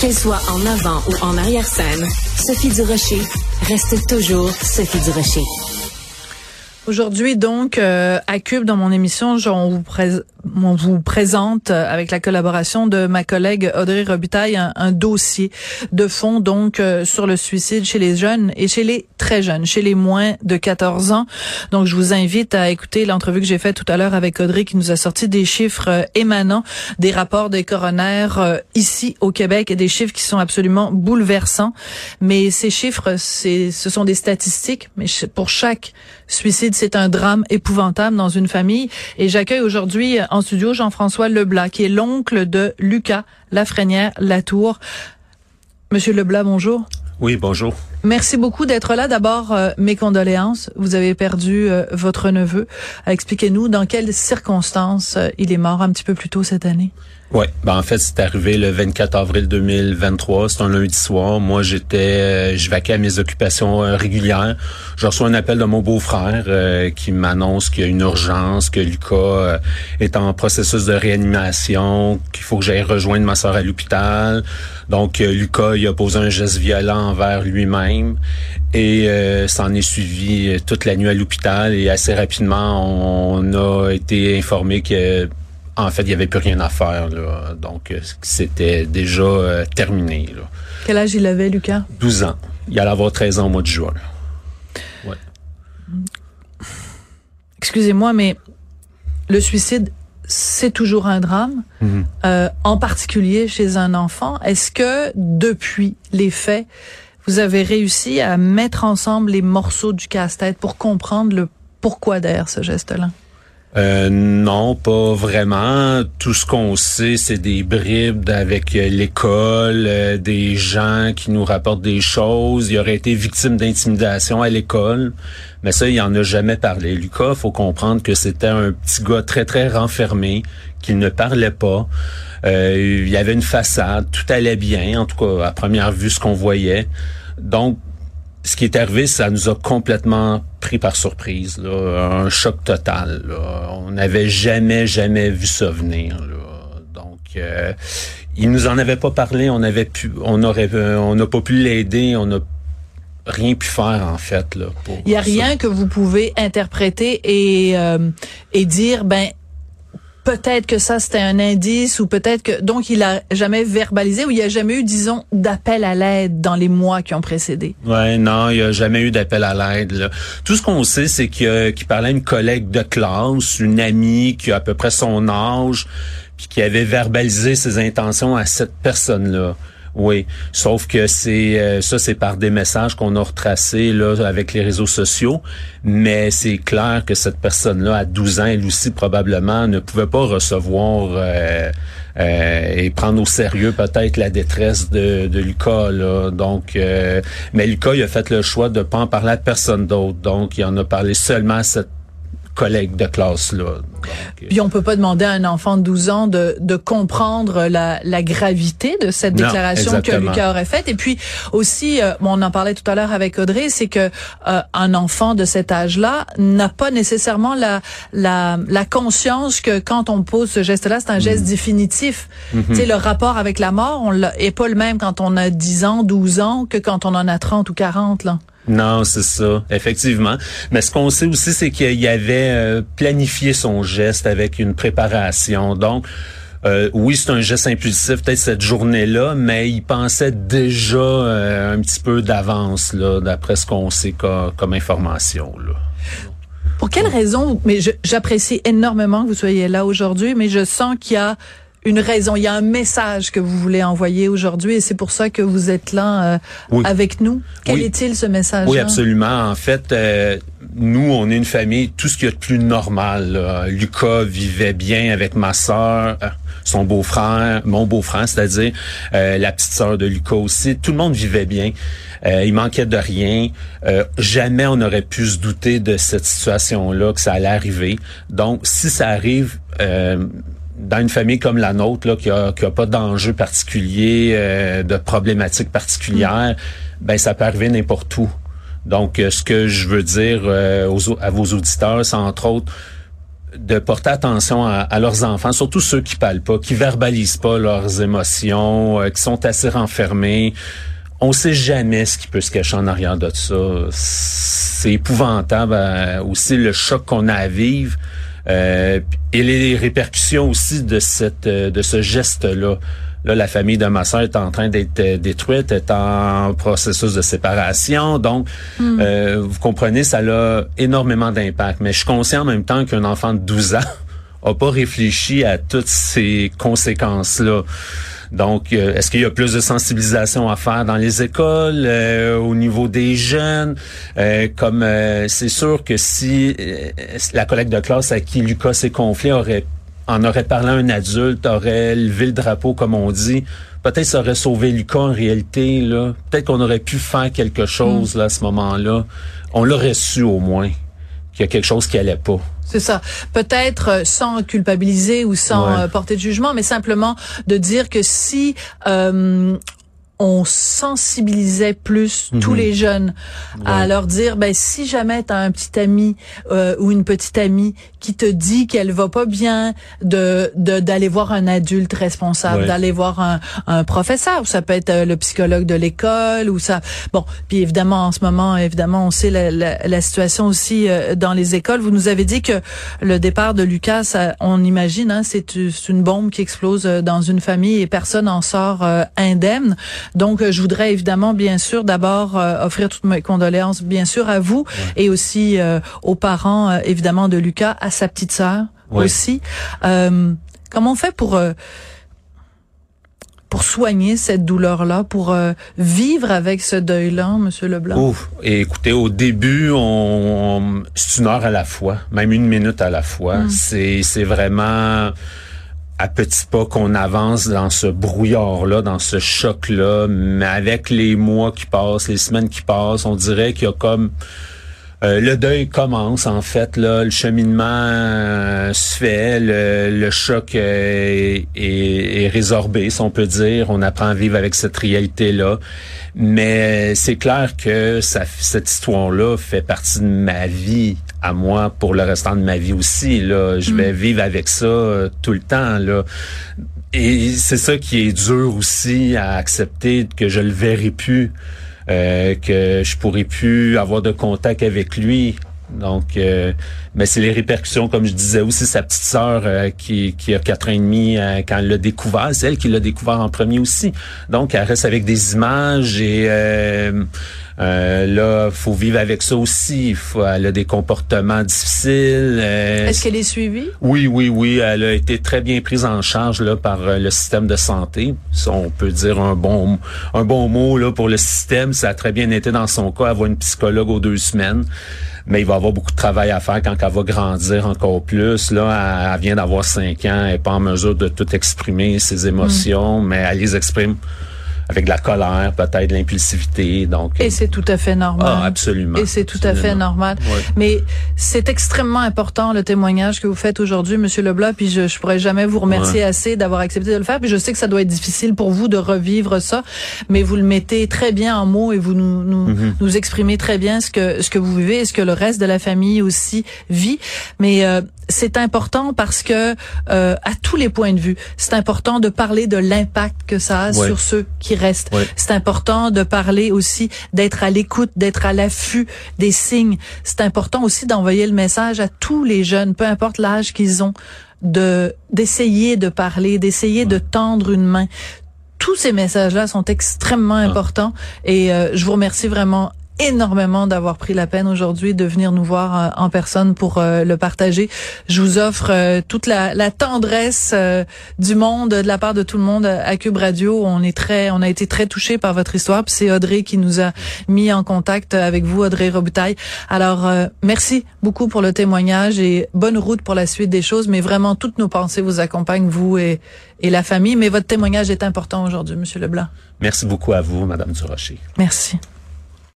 Qu'elle soit en avant ou en arrière-scène, Sophie Durocher reste toujours Sophie Durocher. Aujourd'hui, donc, euh, à Cube, dans mon émission, on vous, on vous présente, euh, avec la collaboration de ma collègue Audrey Robitaille, un, dossier de fond, donc, euh, sur le suicide chez les jeunes et chez les très jeunes, chez les moins de 14 ans. Donc, je vous invite à écouter l'entrevue que j'ai faite tout à l'heure avec Audrey, qui nous a sorti des chiffres émanant des rapports des coronaires ici au Québec, et des chiffres qui sont absolument bouleversants. Mais ces chiffres, c'est, ce sont des statistiques, mais pour chaque suicide, c'est un drame épouvantable dans une famille. Et j'accueille aujourd'hui en studio Jean-François Leblas, qui est l'oncle de Lucas Lafrenière Latour. Monsieur Leblas, bonjour. Oui, bonjour. Merci beaucoup d'être là. D'abord, euh, mes condoléances. Vous avez perdu euh, votre neveu. Expliquez-nous dans quelles circonstances euh, il est mort un petit peu plus tôt cette année. Oui, ben en fait, c'est arrivé le 24 avril 2023, c'est un lundi soir. Moi, j'étais euh, je vaquais à mes occupations euh, régulières. Je reçois un appel de mon beau-frère euh, qui m'annonce qu'il y a une urgence, que Lucas est en processus de réanimation, qu'il faut que j'aille rejoindre ma soeur à l'hôpital. Donc Lucas, il a posé un geste violent envers lui-même et ça en est suivi toute la nuit à l'hôpital et assez rapidement, on a été informé que en fait, il n'y avait plus rien à faire. Là. Donc, euh, c'était déjà euh, terminé. Là. Quel âge il avait, Lucas? 12 ans. Il allait avoir 13 ans au mois de juin. Ouais. Excusez-moi, mais le suicide, c'est toujours un drame, euh, en particulier chez un enfant. Est-ce que depuis les faits, vous avez réussi à mettre ensemble les morceaux du casse-tête pour comprendre le pourquoi derrière ce geste-là? Euh, non, pas vraiment. Tout ce qu'on sait, c'est des bribes avec euh, l'école, euh, des gens qui nous rapportent des choses. Il aurait été victime d'intimidation à l'école, mais ça, il en a jamais parlé. Lucas, faut comprendre que c'était un petit gars très très renfermé, qu'il ne parlait pas. il y avait une façade, tout allait bien, en tout cas à première vue, ce qu'on voyait. Donc ce qui est arrivé, ça nous a complètement pris par surprise, un choc total. On n'avait jamais, jamais vu ça venir. Donc, euh, il nous en avait pas parlé, on avait pu, on aurait, euh, on n'a pas pu l'aider, on n'a rien pu faire en fait là. il y a rien que vous pouvez interpréter et euh, et dire ben peut-être que ça c'était un indice ou peut-être que donc il a jamais verbalisé ou il y a jamais eu disons d'appel à l'aide dans les mois qui ont précédé? Ouais, non, il y a jamais eu d'appel à l'aide. Tout ce qu'on sait c'est qu'il parlait à une collègue de classe, une amie qui a à peu près son âge, puis qui avait verbalisé ses intentions à cette personne-là. Oui, sauf que c'est euh, ça, c'est par des messages qu'on a retracés là avec les réseaux sociaux, mais c'est clair que cette personne-là, à 12 ans, elle aussi probablement ne pouvait pas recevoir euh, euh, et prendre au sérieux peut-être la détresse de, de Lucas. Là. Donc, mais Lucas, il a fait le choix de pas en parler à personne d'autre. Donc, il en a parlé seulement à cette collègues de classe là. Euh, Puis on peut pas demander à un enfant de 12 ans de, de comprendre la, la gravité de cette déclaration que Lucas aurait faite. Et puis aussi, euh, on en parlait tout à l'heure avec Audrey, c'est que euh, un enfant de cet âge-là n'a pas nécessairement la, la, la conscience que quand on pose ce geste-là, c'est un geste mm. définitif. Mm-hmm. Tu sais, le rapport avec la mort, on est pas le même quand on a 10 ans, 12 ans que quand on en a 30 ou 40 là. Non, c'est ça, effectivement. Mais ce qu'on sait aussi, c'est qu'il avait euh, planifié son geste avec une préparation. Donc, euh, oui, c'est un geste impulsif, peut-être cette journée-là, mais il pensait déjà euh, un petit peu d'avance, là, d'après ce qu'on sait comme, information. Là. Pour quelle raison, mais j'apprécie énormément que vous soyez là aujourd'hui, mais je sens qu'il y a une raison, il y a un message que vous voulez envoyer aujourd'hui et c'est pour ça que vous êtes là euh, avec nous. Quel est-il ce message Oui, absolument. En fait, euh, nous, on est une famille, tout ce qui est de plus normal. Lucas vivait bien avec ma sœur, euh, son beau-frère, mon beau-frère, c'est-à-dire la petite sœur de Lucas aussi. Tout le monde vivait bien. il manquait de rien. jamais on aurait pu se douter de cette situation-là, que ça allait arriver. Donc, si ça arrive, dans une famille comme la nôtre, là, qui a, qui a pas d'enjeu particulier, euh, de problématiques particulières, mm. ben ça peut arriver n'importe où. Donc, euh, ce que je veux dire euh, aux, à vos auditeurs, c'est entre autres de porter attention à, leurs enfants, surtout ceux qui parlent pas, qui verbalisent pas leurs émotions, qui sont assez renfermés. On sait jamais ce qui peut se cacher en arrière de ça. C'est épouvantable aussi le choc qu'on a à vivre. Et les répercussions aussi de cette de ce geste là la famille de ma soeur est en train d'être euh, détruite, est en processus de séparation. Donc, hmm. euh, vous comprenez, ça a énormément d'impact. Mais je suis conscient en même temps qu'un enfant de 12 ans a pas réfléchi à toutes ces conséquences-là. Donc, euh, est-ce qu'il y a plus de sensibilisation à faire dans les écoles, au niveau des jeunes? comme c'est sûr que si la collègue de classe à qui Lucas s'est confié aurait en aurait parlé un adulte, aurait levé le drapeau, comme on dit, peut-être ça aurait sauvé Lucas en réalité. Là. Peut-être qu'on aurait pu faire quelque chose mm. là, à ce moment-là. On l'aurait su au moins qu'il y a quelque chose qui allait pas. C'est ça. Peut-être euh, sans culpabiliser ou sans euh, porter de jugement, mais simplement de dire que si euh, on sensibilisait plus tous mhm. les jeunes à leur dire ben si jamais tu as un petit ami euh, ou une petite amie qui te dit qu'elle va pas bien de d'aller voir un adulte responsable d'aller voir un, un professeur ça peut être euh, le psychologue de l'école ou ça bon puis évidemment en ce moment évidemment on sait la, la, situation aussi euh, dans les écoles. Vous nous avez dit que le départ de Lucas on imagine hein, c'est une bombe qui explose dans une famille et personne en sort indemne donc, euh, je voudrais évidemment, bien sûr, d'abord euh, offrir toutes mes condoléances, bien sûr, à vous et aussi euh, aux parents, évidemment, de Lucas, à sa petite sœur aussi. comment on fait pour pour soigner cette douleur-là, pour vivre avec ce deuil-là, Monsieur Leblanc? Ouf. Et écoutez, au début, on, c'est une heure à la fois, même une minute à la fois. Hum. C'est, c'est vraiment à petits pas qu'on avance dans ce brouillard-là, dans ce choc-là, mais avec les mois qui passent, les semaines qui passent, on dirait qu'il y a comme euh, le deuil commence en fait là, le cheminement euh, se fait, le, choc euh, est, résorbé, si on peut dire. On apprend à vivre avec cette réalité là, mais c'est clair que ça, cette histoire-là fait partie de ma vie à moi pour le restant de ma vie aussi. Là, je vais mm. vivre avec ça tout le temps là. Et c'est ça qui est dur aussi à accepter que je le verrai plus. Euh, que je pourrais plus avoir de contact avec lui. Donc, euh, mais c'est les répercussions, comme je disais aussi, sa petite sœur euh, qui, qui a quatre ans et demi quand elle l'a découvert, c'est elle qui l'a découvert en premier aussi. Donc, elle reste avec des images et euh, là, faut vivre avec ça aussi. Faut, elle a des comportements difficiles. Euh, Est-ce qu'elle est suivie? Oui, oui, oui. Elle a été très bien prise en charge là par euh, le système de santé. Ça, on peut dire un bon un bon mot là pour le système. Ça a très bien été dans son cas. Elle voit une psychologue aux deux semaines mais il va avoir beaucoup de travail à faire quand elle va grandir encore plus. Là, elle, vient d'avoir cinq ans, elle n'est pas en mesure de tout exprimer ses émotions, mm. mais elle les exprime avec de la colère, peut-être de l'impulsivité. Donc et c'est tout à fait normal. Ah, absolument. Et c'est tout à fait normal. Mais c'est extrêmement important le témoignage que vous faites aujourd'hui, Monsieur Leblanc. Puis je, je pourrais jamais vous remercier assez d'avoir accepté de le faire. Puis je sais que ça doit être difficile pour vous de revivre ça, mais vous le mettez très bien en mots et vous nous nous, mm-hmm. nous exprimez très bien ce que ce que vous vivez et ce que le reste de la famille aussi vit. Mais euh, c'est important parce que euh, à tous les points de vue, c'est important de parler de l'impact que ça a sur ceux qui restent. C'est important de parler aussi d'être à l'écoute, d'être à l'affût des signes. C'est important aussi d'envoyer le message à tous les jeunes, peu importe l'âge qu'ils ont, de d'essayer de parler, d'essayer de tendre une main tous ces messages-là sont extrêmement ah. importants et euh, je vous remercie vraiment énormément d'avoir pris la peine aujourd'hui de venir nous voir euh, en personne pour euh, le partager. Je vous offre euh, toute la, la tendresse du monde de la part de tout le monde à Cube Radio. On est très, on a été très touchés par votre histoire. C'est Audrey qui nous a mis en contact avec vous, Audrey Robitaille. Alors merci beaucoup pour le témoignage et bonne route pour la suite des choses. Mais vraiment toutes nos pensées vous accompagnent, vous et, et la famille. Mais votre témoignage est important aujourd'hui, Monsieur Leblanc. Merci beaucoup à vous, Madame Durocher. Merci.